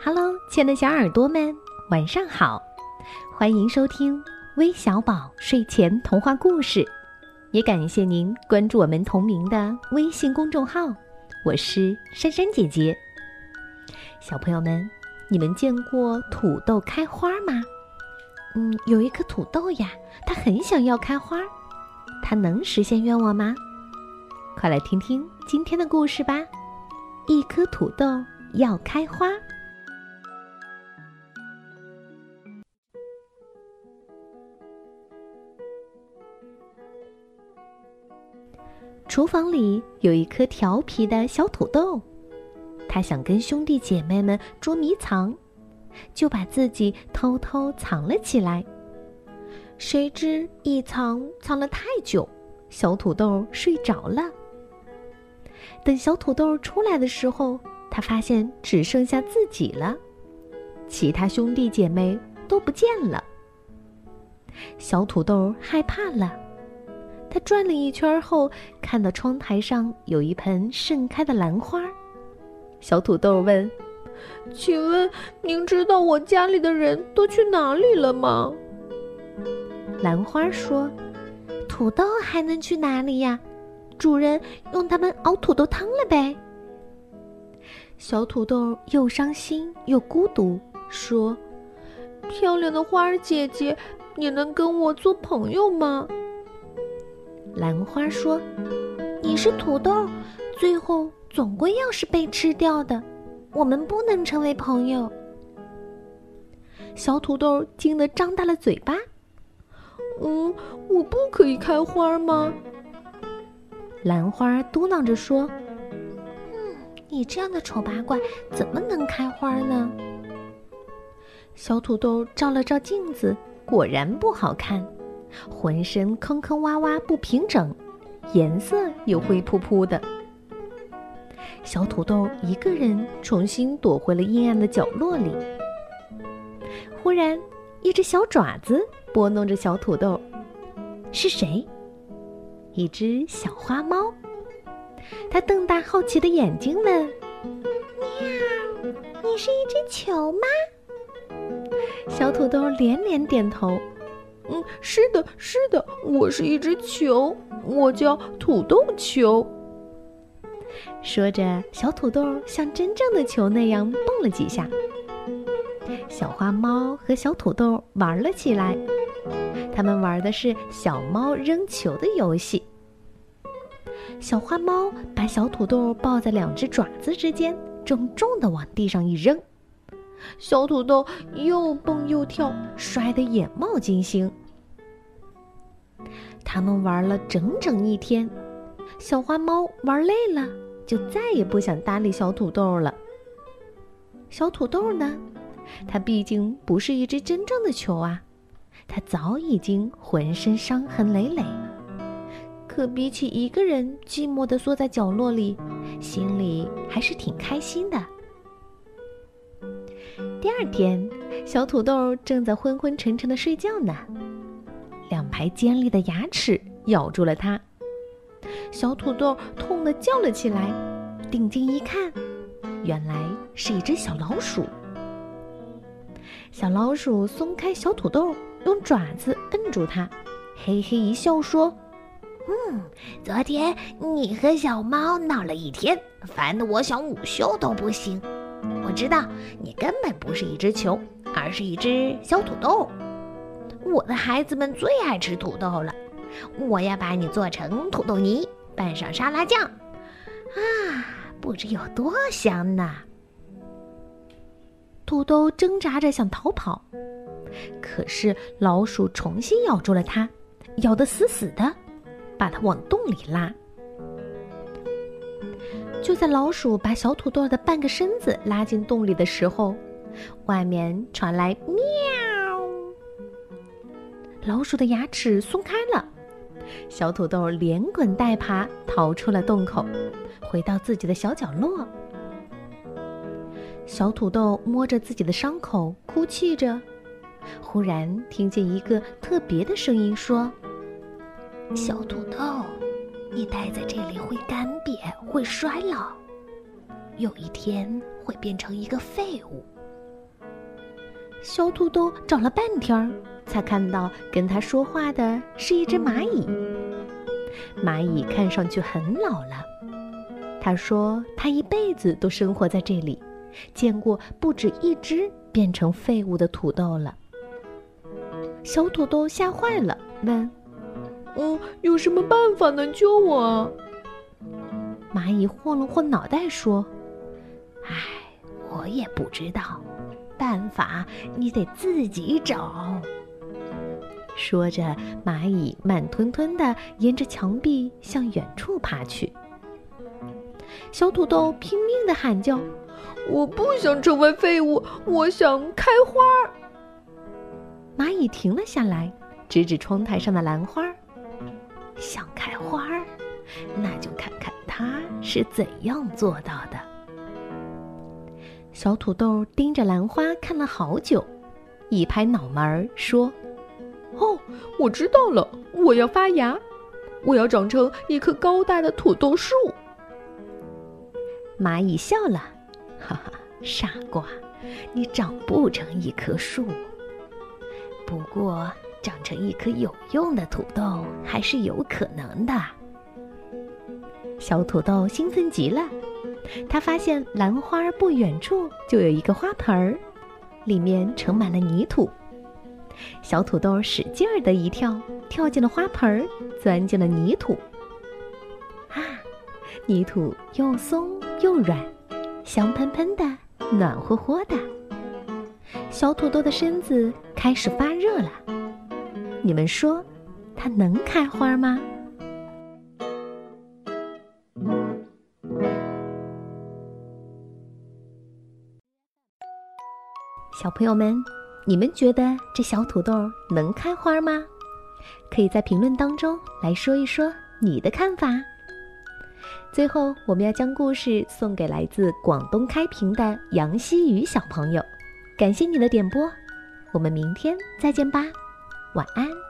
Hello，亲爱的小耳朵们，晚上好！欢迎收听微小宝睡前童话故事，也感谢您关注我们同名的微信公众号。我是珊珊姐姐。小朋友们，你们见过土豆开花吗？嗯，有一颗土豆呀，它很想要开花，它能实现愿望吗？快来听听今天的故事吧！一颗土豆要开花。厨房里有一颗调皮的小土豆，他想跟兄弟姐妹们捉迷藏，就把自己偷偷藏了起来。谁知一藏藏了太久，小土豆睡着了。等小土豆出来的时候，他发现只剩下自己了，其他兄弟姐妹都不见了。小土豆害怕了。他转了一圈后，看到窗台上有一盆盛开的兰花。小土豆问：“请问您知道我家里的人都去哪里了吗？”兰花说：“土豆还能去哪里呀？主人用它们熬土豆汤了呗。”小土豆又伤心又孤独，说：“漂亮的花儿姐姐，你能跟我做朋友吗？”兰花说：“你是土豆，最后总归要是被吃掉的。我们不能成为朋友。”小土豆惊得张大了嘴巴。“嗯，我不可以开花吗？”兰花嘟囔着说：“嗯，你这样的丑八怪怎么能开花呢？”小土豆照了照镜子，果然不好看。浑身坑坑洼洼不平整，颜色也灰扑扑的。小土豆一个人重新躲回了阴暗的角落里。忽然，一只小爪子拨弄着小土豆，是谁？一只小花猫。它瞪大好奇的眼睛问：“喵，你是一只球吗？”小土豆连连点头。嗯，是的，是的，我是一只球，我叫土豆球。说着，小土豆像真正的球那样蹦了几下。小花猫和小土豆玩了起来，他们玩的是小猫扔球的游戏。小花猫把小土豆抱在两只爪子之间，重重的往地上一扔。小土豆又蹦又跳，摔得眼冒金星。他们玩了整整一天，小花猫玩累了，就再也不想搭理小土豆了。小土豆呢？它毕竟不是一只真正的球啊，它早已经浑身伤痕累累。可比起一个人寂寞的缩在角落里，心里还是挺开心的。第二天，小土豆正在昏昏沉沉的睡觉呢，两排尖利的牙齿咬住了它。小土豆痛得叫了起来，定睛一看，原来是一只小老鼠。小老鼠松开小土豆，用爪子摁住它，嘿嘿一笑说：“嗯，昨天你和小猫闹了一天，烦得我想午休都不行。”知道你根本不是一只球，而是一只小土豆。我的孩子们最爱吃土豆了，我要把你做成土豆泥，拌上沙拉酱，啊，不知有多香呢！土豆挣扎着想逃跑，可是老鼠重新咬住了它，咬得死死的，把它往洞里拉。就在老鼠把小土豆的半个身子拉进洞里的时候，外面传来“喵”，老鼠的牙齿松开了，小土豆连滚带爬逃出了洞口，回到自己的小角落。小土豆摸着自己的伤口，哭泣着。忽然听见一个特别的声音说：“小土豆。”你待在这里会干瘪，会衰老，有一天会变成一个废物，小土豆找了半天儿，才看到跟他说话的是一只蚂蚁。蚂蚁看上去很老了。他说他一辈子都生活在这里，见过不止一只变成废物的土豆了。小土豆吓坏了，问：“嗯，有什么办法能救我？”蚂蚁晃了晃脑袋说：“唉，我也不知道，办法你得自己找。”说着，蚂蚁慢吞吞地沿着墙壁向远处爬去。小土豆拼命地喊叫：“我不想成为废物，我想开花。”蚂蚁停了下来，指指窗台上的兰花：“想开花儿，那就看看它是怎样做到的。”小土豆盯着兰花看了好久，一拍脑门儿说：“哦，我知道了，我要发芽，我要长成一棵高大的土豆树。”蚂蚁笑了，哈哈，傻瓜，你长不成一棵树。不过，长成一颗有用的土豆还是有可能的。小土豆兴奋极了，他发现兰花不远处就有一个花盆儿，里面盛满了泥土。小土豆使劲儿的一跳，跳进了花盆儿，钻进了泥土。啊，泥土又松。又软，香喷喷的，暖和和的。小土豆的身子开始发热了。你们说，它能开花吗？小朋友们，你们觉得这小土豆能开花吗？可以在评论当中来说一说你的看法。最后，我们要将故事送给来自广东开平的杨希宇小朋友，感谢你的点播，我们明天再见吧，晚安。